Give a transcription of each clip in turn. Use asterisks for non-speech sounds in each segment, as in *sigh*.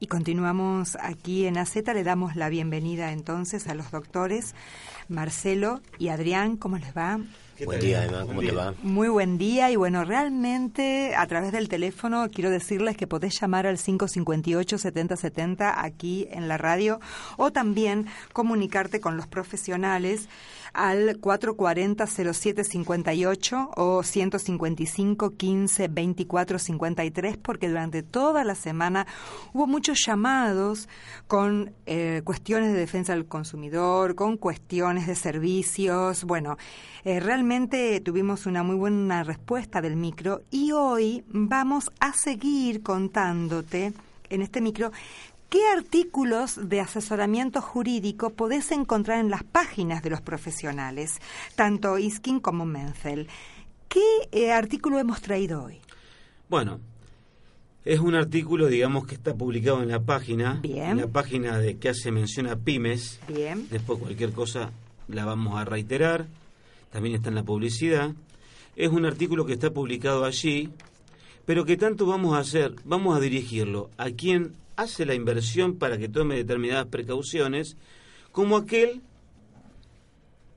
Y continuamos aquí en AZ. Le damos la bienvenida entonces a los doctores Marcelo y Adrián. ¿Cómo les va? Buen día, Emma, ¿cómo te va? Muy buen día y bueno, realmente a través del teléfono quiero decirles que podés llamar al 558-7070 aquí en la radio o también comunicarte con los profesionales al 440-0758 o 155-15-24-53 porque durante toda la semana hubo muchos llamados con eh, cuestiones de defensa del consumidor, con cuestiones de servicios. Bueno, eh, realmente tuvimos una muy buena respuesta del micro y hoy vamos a seguir contándote en este micro ¿Qué artículos de asesoramiento jurídico podés encontrar en las páginas de los profesionales, tanto Iskin como Menzel? ¿Qué eh, artículo hemos traído hoy? Bueno, es un artículo, digamos, que está publicado en la página, Bien. en la página de que hace mención a pymes. Bien. Después cualquier cosa la vamos a reiterar. También está en la publicidad. Es un artículo que está publicado allí, pero que tanto vamos a hacer, vamos a dirigirlo a quien hace la inversión para que tome determinadas precauciones, como aquel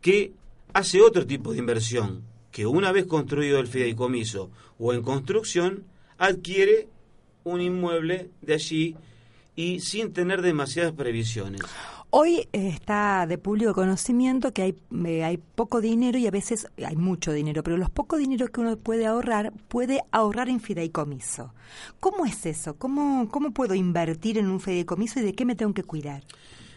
que hace otro tipo de inversión, que una vez construido el fideicomiso o en construcción, adquiere un inmueble de allí y sin tener demasiadas previsiones. Hoy eh, está de público conocimiento que hay, eh, hay poco dinero y a veces hay mucho dinero, pero los pocos dineros que uno puede ahorrar, puede ahorrar en fideicomiso. ¿Cómo es eso? ¿Cómo, ¿Cómo puedo invertir en un fideicomiso y de qué me tengo que cuidar?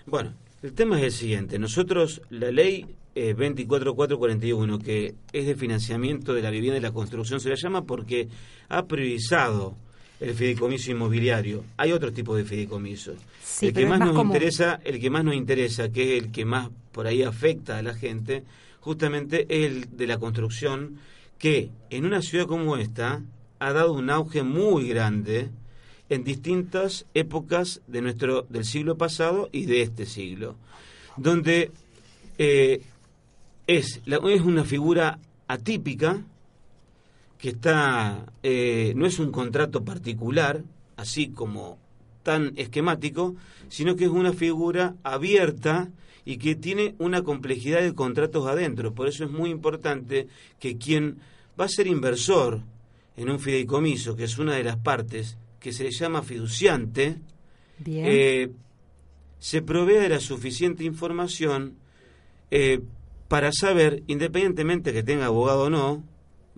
Bueno, el tema es el siguiente. Nosotros, la ley eh, 24441, que es de financiamiento de la vivienda y la construcción, se la llama porque ha priorizado el fideicomiso inmobiliario. Hay otro tipo de fideicomisos. Sí, el que más, más nos común. interesa, el que más nos interesa, que es el que más por ahí afecta a la gente, justamente es el de la construcción, que en una ciudad como esta ha dado un auge muy grande en distintas épocas de nuestro del siglo pasado y de este siglo, donde eh, es, la- es una figura atípica que está eh, no es un contrato particular, así como tan esquemático, sino que es una figura abierta y que tiene una complejidad de contratos adentro. Por eso es muy importante que quien va a ser inversor en un fideicomiso, que es una de las partes que se le llama fiduciante, Bien. eh, se provea de la suficiente información eh, para saber, independientemente que tenga abogado o no,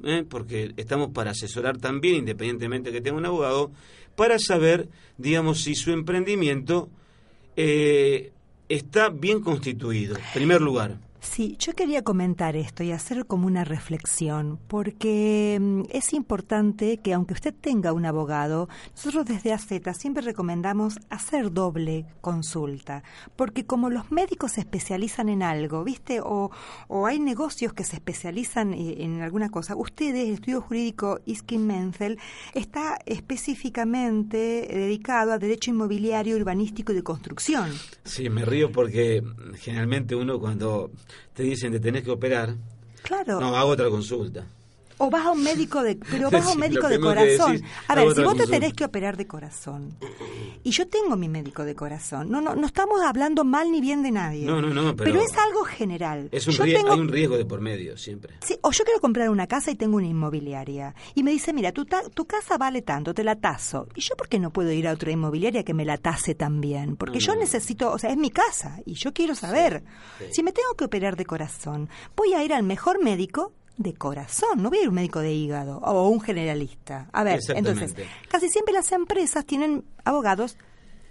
eh, porque estamos para asesorar también, independientemente que tenga un abogado, para saber, digamos, si su emprendimiento eh, está bien constituido, en primer lugar. Sí, yo quería comentar esto y hacer como una reflexión, porque mm, es importante que aunque usted tenga un abogado, nosotros desde AZ siempre recomendamos hacer doble consulta, porque como los médicos se especializan en algo, ¿viste? O, o hay negocios que se especializan eh, en alguna cosa. Ustedes, el estudio jurídico Iskin Menzel, está específicamente dedicado a derecho inmobiliario, urbanístico y de construcción. Sí, me río porque generalmente uno cuando te dicen te tenés que operar, Claro. no, hago otra consulta. O vas a un médico de, pero *laughs* vas a un médico de corazón. decís, a ver, si vos te tenés que operar de corazón, y yo tengo mi médico de corazón, no, no, no estamos hablando mal ni bien de nadie. No, no, no, pero- es algo general. Es un Yo rie- tengo- Hay un riesgo de por medio siempre. Sí, o yo quiero comprar una casa y tengo una inmobiliaria. Y me dice, mira, tu, ta- tu casa vale tanto, te la taso. ¿Y yo por qué no puedo ir a otra inmobiliaria que me la tase también? Porque No, yo no. necesito, o sea, es mi casa y yo quiero saber. sí. Si me tengo que operar de corazón, voy a ir al mejor médico de corazón, no voy a ir a un médico de hígado o un generalista. A ver, entonces, casi siempre las empresas tienen abogados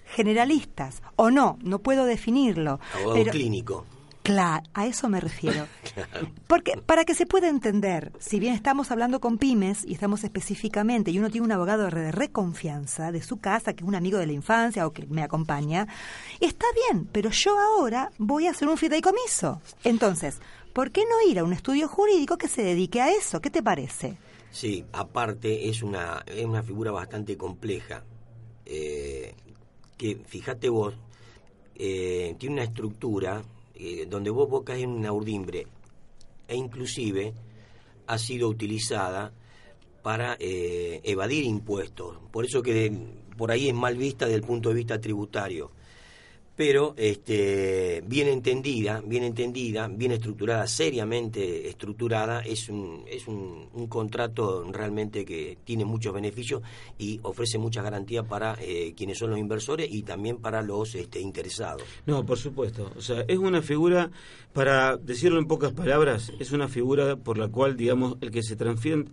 generalistas o no, no puedo definirlo. Abogado pero- clínico. Claro, a eso me refiero. *laughs* Porque para que se pueda entender, si bien estamos hablando con pymes y estamos específicamente, y uno tiene un abogado de reconfianza de su casa, que es un amigo de la infancia o que me acompaña, está bien, pero yo ahora voy a hacer un fideicomiso. Entonces, ¿por qué no ir a un estudio jurídico que se dedique a eso? ¿Qué te parece? Sí, aparte es una, es una figura bastante compleja. eh, que fíjate vos, eh, tiene una estructura eh, donde vos, caes en una urdimbre e inclusive ha sido utilizada para eh, evadir impuestos. Por eso que por ahí es mal vista desde el punto de vista tributario pero este, bien entendida, bien entendida, bien estructurada, seriamente estructurada, es un, es un, contrato realmente que tiene muchos beneficios y ofrece muchas garantías para eh, quienes son los inversores y también para los este, interesados. No, por supuesto. O sea, es una figura, para decirlo en pocas palabras, es una figura por la cual, digamos, el que se,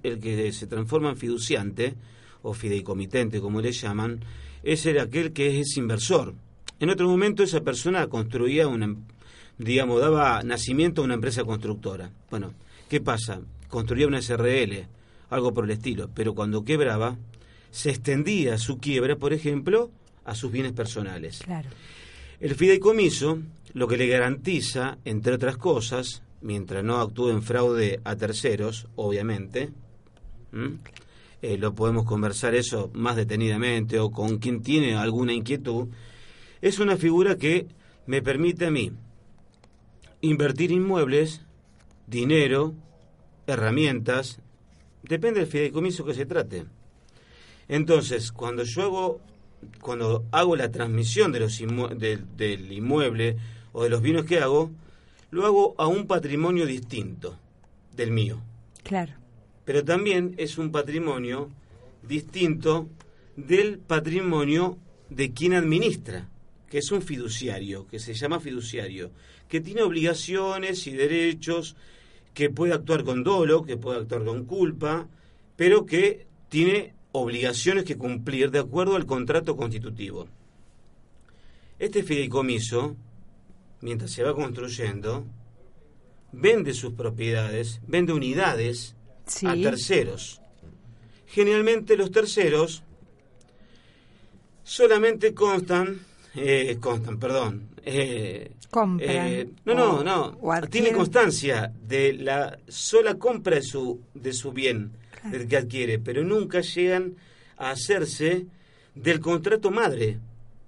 el que se transforma en fiduciante o fideicomitente, como le llaman, es el aquel que es inversor en otro momento esa persona construía una, digamos, daba nacimiento a una empresa constructora. Bueno, ¿qué pasa? Construía una SRL, algo por el estilo, pero cuando quebraba, se extendía su quiebra, por ejemplo, a sus bienes personales. Claro. El fideicomiso lo que le garantiza, entre otras cosas, mientras no actúe en fraude a terceros, obviamente, eh, lo podemos conversar eso más detenidamente o con quien tiene alguna inquietud, es una figura que me permite a mí invertir inmuebles, dinero, herramientas, depende del fideicomiso que se trate. Entonces, cuando yo hago, cuando hago la transmisión de los del inmueble o de los bienes que hago, lo hago a un patrimonio distinto del mío. Claro. Pero también es un patrimonio distinto del patrimonio de quien administra que es un fiduciario, que se llama fiduciario, que tiene obligaciones y derechos, que puede actuar con dolo, que puede actuar con culpa, pero que tiene obligaciones que cumplir de acuerdo al contrato constitutivo. Este fideicomiso, mientras se va construyendo, vende sus propiedades, vende unidades a terceros. Generalmente los terceros solamente constan eh, constan, perdón. Eh, Compran. Eh, no, no, no. Tiene constancia de la sola compra de su, de su bien que adquiere, pero nunca llegan a hacerse del contrato madre,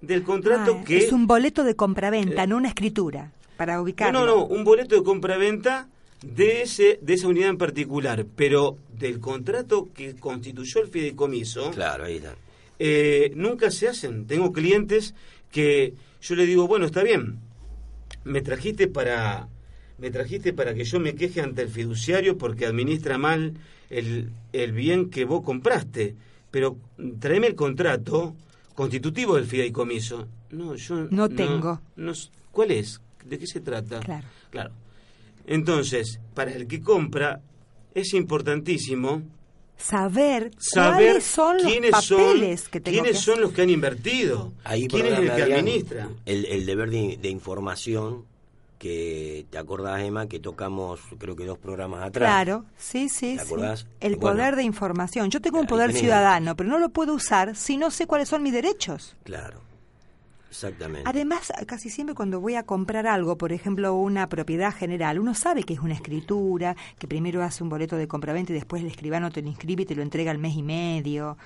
del contrato ah, que... Es un boleto de compraventa, no una escritura, para ubicarlo. No, no, no, un boleto de compraventa de, ese, de esa unidad en particular, pero del contrato que constituyó el fideicomiso... Claro, ahí está. nunca se hacen. Tengo clientes que yo le digo, bueno, está bien, me trajiste para me trajiste para que yo me queje ante el fiduciario porque administra mal el, el bien que vos compraste, pero tráeme el contrato constitutivo del fideicomiso. No, yo no tengo. No, ¿Cuál es? ¿De qué se trata? Claro. Claro. Entonces, para el que compra es importantísimo saber, cuáles son los papeles que tengo quiénes son los que han invertido quién es el que administra. el, deber de, información que te acordás Emma que tocamos creo que dos programas atrás. Claro sí sí, ¿Te sí. el poder de información. Yo tengo un poder ciudadano pero no lo puedo usar si no sé cuáles son mis derechos. Claro Exactamente. Además, casi siempre cuando voy a comprar algo, por ejemplo, una propiedad general, uno sabe que es una escritura, que primero hace un boleto de compraventa y después el escribano te lo inscribe y te lo entrega al mes y medio,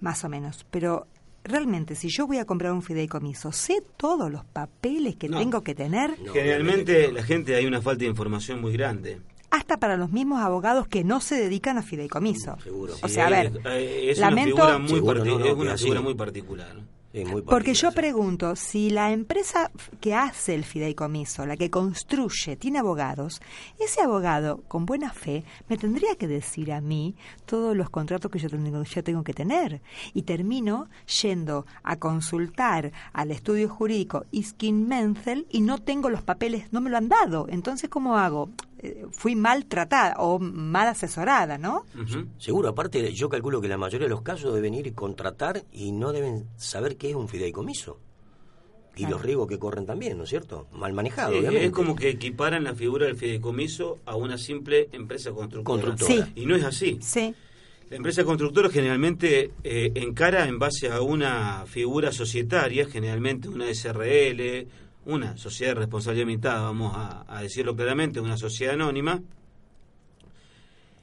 más o menos. Pero realmente, si yo voy a comprar un fideicomiso, ¿sé todos los papeles que tengo que tener? Generalmente la gente hay una falta de información muy grande hasta para los mismos abogados que no se dedican a fideicomiso. Seguro. O sea, a ver, es, lamento, una figura muy, es una figura muy particular. Porque yo pregunto, si la empresa que hace el fideicomiso, la que construye, tiene abogados, ese abogado, con buena fe, me tendría que decir a mí todos los contratos que yo tengo, yo tengo que tener. Y termino yendo a consultar al estudio jurídico Iskin Menzel y no tengo los papeles, no me lo han dado. Entonces, ¿cómo hago? Fui mal tratada o mal asesorada, ¿no? Seguro, aparte yo calculo que la mayoría de los casos deben ir y contratar y no deben saber qué es un fideicomiso. Y los riesgos que corren también, ¿no es cierto? Mal manejado, Es como que equiparan la figura del fideicomiso a una simple empresa constructora. Y no es así. Sí. La empresa constructora generalmente eh, encara en base a una figura societaria, generalmente una SRL, una sociedad de responsabilidad limitada, vamos a, decirlo claramente, una sociedad anónima,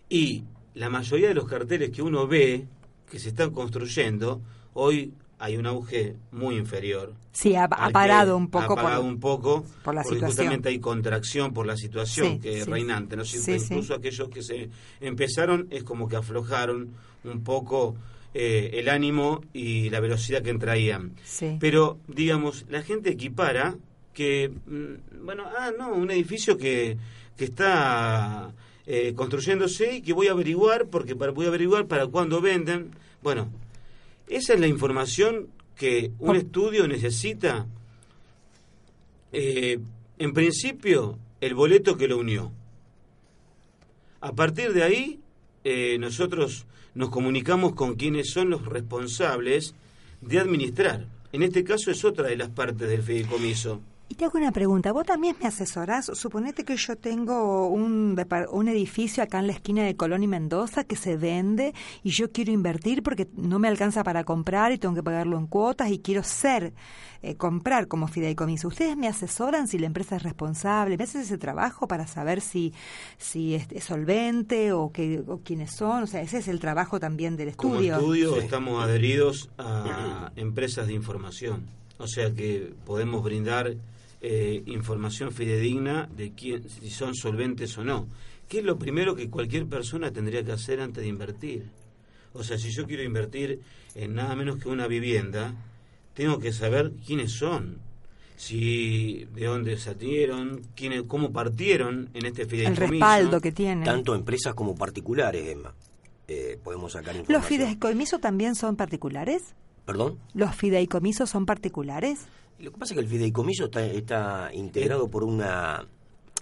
y la mayoría de los carteles que uno ve que se están construyendo, hoy hay un auge muy inferior. Sí, ha, parado un poco. Ha parado por, un poco por la porque justamente hay contracción por la situación que es reinante. ¿no? incluso aquellos que se empezaron es como que aflojaron un poco eh, el ánimo y la velocidad que traían. Sí. Pero, digamos, la gente equipara que, mm, bueno, ah, no, un edificio que, que está eh, construyéndose y que voy a averiguar, porque para, voy a averiguar para cuándo venden. Bueno, esa es la información que un estudio necesita. Eh, en principio, el boleto que lo unió. A partir de ahí, eh, nosotros nos comunicamos con quienes son los responsables de administrar. En este caso es otra de las partes del fideicomiso. Y te hago una pregunta, ¿vos también me asesorás? Suponete que yo tengo un, un edificio acá en la esquina de Colón y Mendoza que se vende y yo quiero invertir porque no me alcanza para comprar y tengo que pagarlo en cuotas y quiero ser, eh, comprar como fideicomiso. ¿Ustedes me asesoran si la empresa es responsable? ¿Me hacen ese trabajo para saber si, si es, es solvente o, que, o quiénes son? O sea, ese es el trabajo también del Como estudio. estudio Sí. estamos adheridos a empresas de información, o sea que podemos brindar eh, información fidedigna de quién, si son solventes o no. ¿Qué es lo primero que cualquier persona tendría que hacer antes de invertir? O sea, si yo quiero invertir en nada menos que una vivienda, tengo que saber quiénes son, si de dónde salieron, quiénes, cómo partieron en este el fideicomiso. respaldo que tienen. Tanto empresas como particulares, Emma. Eh, podemos sacar ¿Los fideicomisos también son particulares? ¿Perdón? ¿Los fideicomisos son particulares? Lo que pasa es que el fideicomiso está, está integrado por una,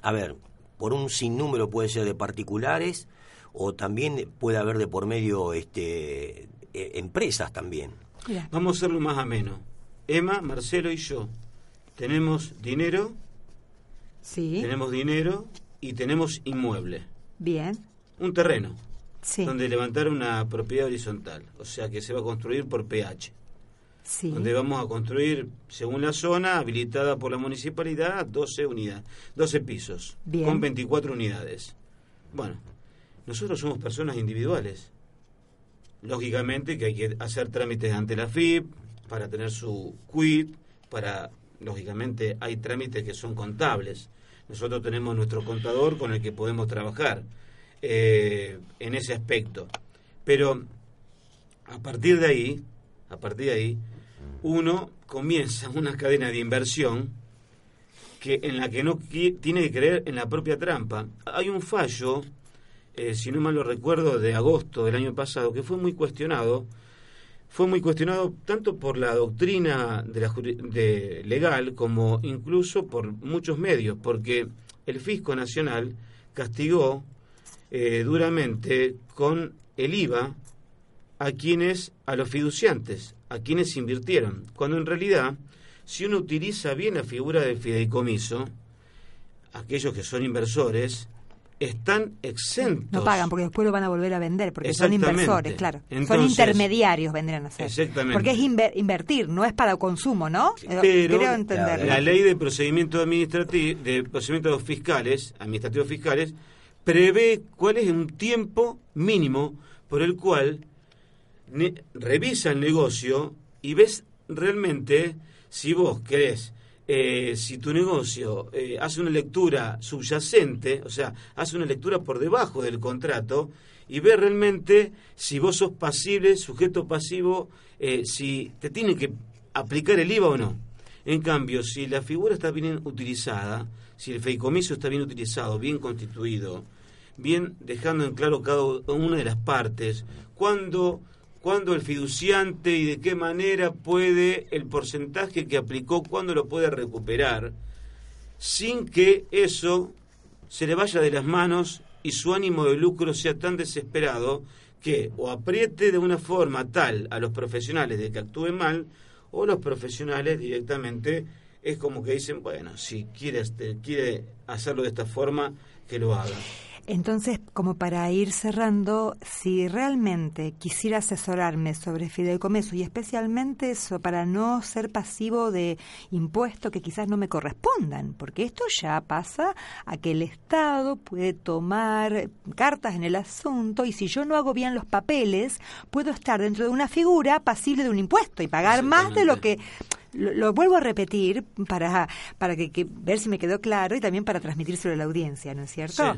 a ver, por un sinnúmero puede ser de particulares o también puede haber de por medio este eh, empresas también. Mira. Vamos a hacerlo más ameno. Emma, Marcelo y yo tenemos dinero, Sí, tenemos dinero y tenemos inmueble, bien. un terreno Sí, donde levantar una propiedad horizontal, o sea que se va a construir por PH, sí. donde vamos a construir según la zona habilitada por la municipalidad 12 unidades, 12 pisos Bien. con 24 unidades. Bueno, nosotros somos personas individuales. Lógicamente que hay que hacer trámites ante la FIP para tener su quit, para lógicamente hay trámites que son contables. Nosotros tenemos nuestro contador con el que podemos trabajar eh, en ese aspecto. Pero a partir de ahí, a partir de ahí, uno comienza una cadena de inversión que en la que no tiene que creer en la propia trampa. Hay un fallo, eh, si no mal lo recuerdo, de agosto del año pasado, que fue muy cuestionado. Fue muy cuestionado tanto por la doctrina de la de legal como incluso por muchos medios, porque el Fisco Nacional castigó eh, duramente con el IVA a quienes, a los fiduciantes, a quienes invirtieron, cuando en realidad, si uno utiliza bien la figura del fideicomiso, aquellos que son inversores están exentos. No pagan porque después lo van a volver a vender porque son inversores, claro. son intermediarios, vendrían a ser. Exactamente. Porque es inver- invertir, no es para consumo, ¿no? Eh, Pero Creo entenderlo. la ley de procedimientos administrativos, de procedimientos fiscales, administrativos fiscales, prevé cuál es un tiempo mínimo por el cual revisa el negocio y ves realmente si vos querés, eh, si tu negocio eh, hace una lectura subyacente, o sea, hace una lectura por debajo del contrato y ve realmente si vos sos pasible, sujeto pasivo, eh, si te tiene que aplicar el IVA o no. En cambio, si la figura está bien utilizada, si el feicomiso está bien utilizado, bien constituido, bien dejando en claro cada una de las partes, cuándo, el fiduciante y de qué manera puede el porcentaje que aplicó, cuándo lo puede recuperar, sin que eso se le vaya de las manos y su ánimo de lucro sea tan desesperado que o apriete de una forma tal a los profesionales de que actúen mal, o los profesionales directamente es como que dicen, bueno, si quiere, este, quiere hacerlo de esta forma, que lo haga. Entonces, como para ir cerrando, si realmente quisiera asesorarme sobre fideicomiso y especialmente eso, para no ser pasivo de impuestos que quizás no me correspondan, porque esto ya pasa a que el Estado puede tomar cartas en el asunto y si yo no hago bien los papeles, puedo estar dentro de una figura pasible de un impuesto y pagar más de lo que lo, vuelvo a repetir para, para que, ver si me quedó claro y también para transmitírselo a la audiencia, ¿no es cierto?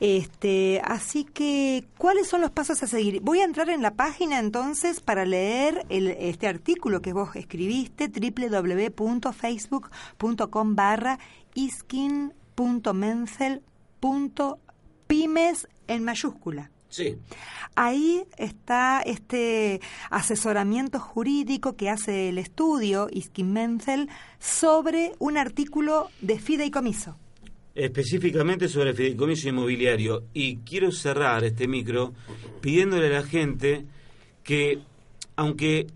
Este, así que, ¿cuáles son los pasos a seguir? Voy a entrar en la página entonces para leer el, este artículo que vos escribiste, www.facebook.com barra iskin.menzel.pymes en mayúscula. Sí. Ahí está este asesoramiento jurídico que hace el estudio Iskin Menzel sobre un artículo de fideicomiso. Específicamente sobre el fideicomiso inmobiliario. Y quiero cerrar este micro pidiéndole a la gente que, aunque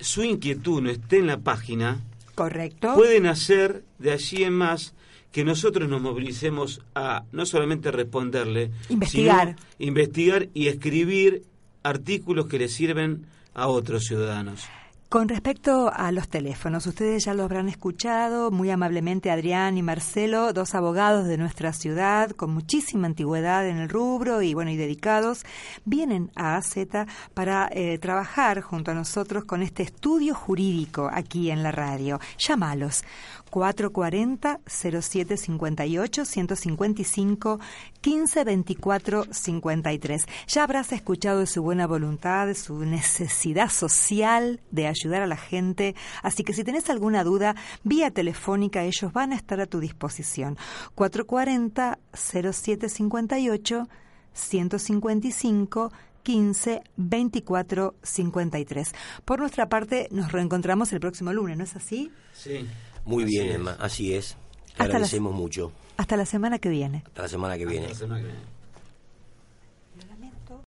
su inquietud no esté en la página, Correcto. pueden hacer de allí en más que nosotros nos movilicemos a no solamente responderle, investigar, sino investigar y escribir artículos que le sirven a otros ciudadanos. Con respecto a los teléfonos, ustedes ya lo habrán escuchado muy amablemente Adrián y Marcelo, dos abogados de nuestra ciudad con muchísima antigüedad en el rubro y bueno y dedicados, vienen a AZ para eh, trabajar junto a nosotros con este estudio jurídico aquí en la radio. Llámalos 440 0758 155 1524 53. Ya habrás escuchado de su buena voluntad, de su necesidad social de ayudar a la gente, así que si tenés alguna duda, vía telefónica ellos van a estar a tu disposición. 440 0758 155 15 24 53. Por nuestra parte, nos reencontramos el próximo lunes, ¿no es así? Sí. Muy bien, Emma, así es. agradecemos mucho. Hasta la semana que viene. Hasta la semana que viene. Hasta la semana que viene.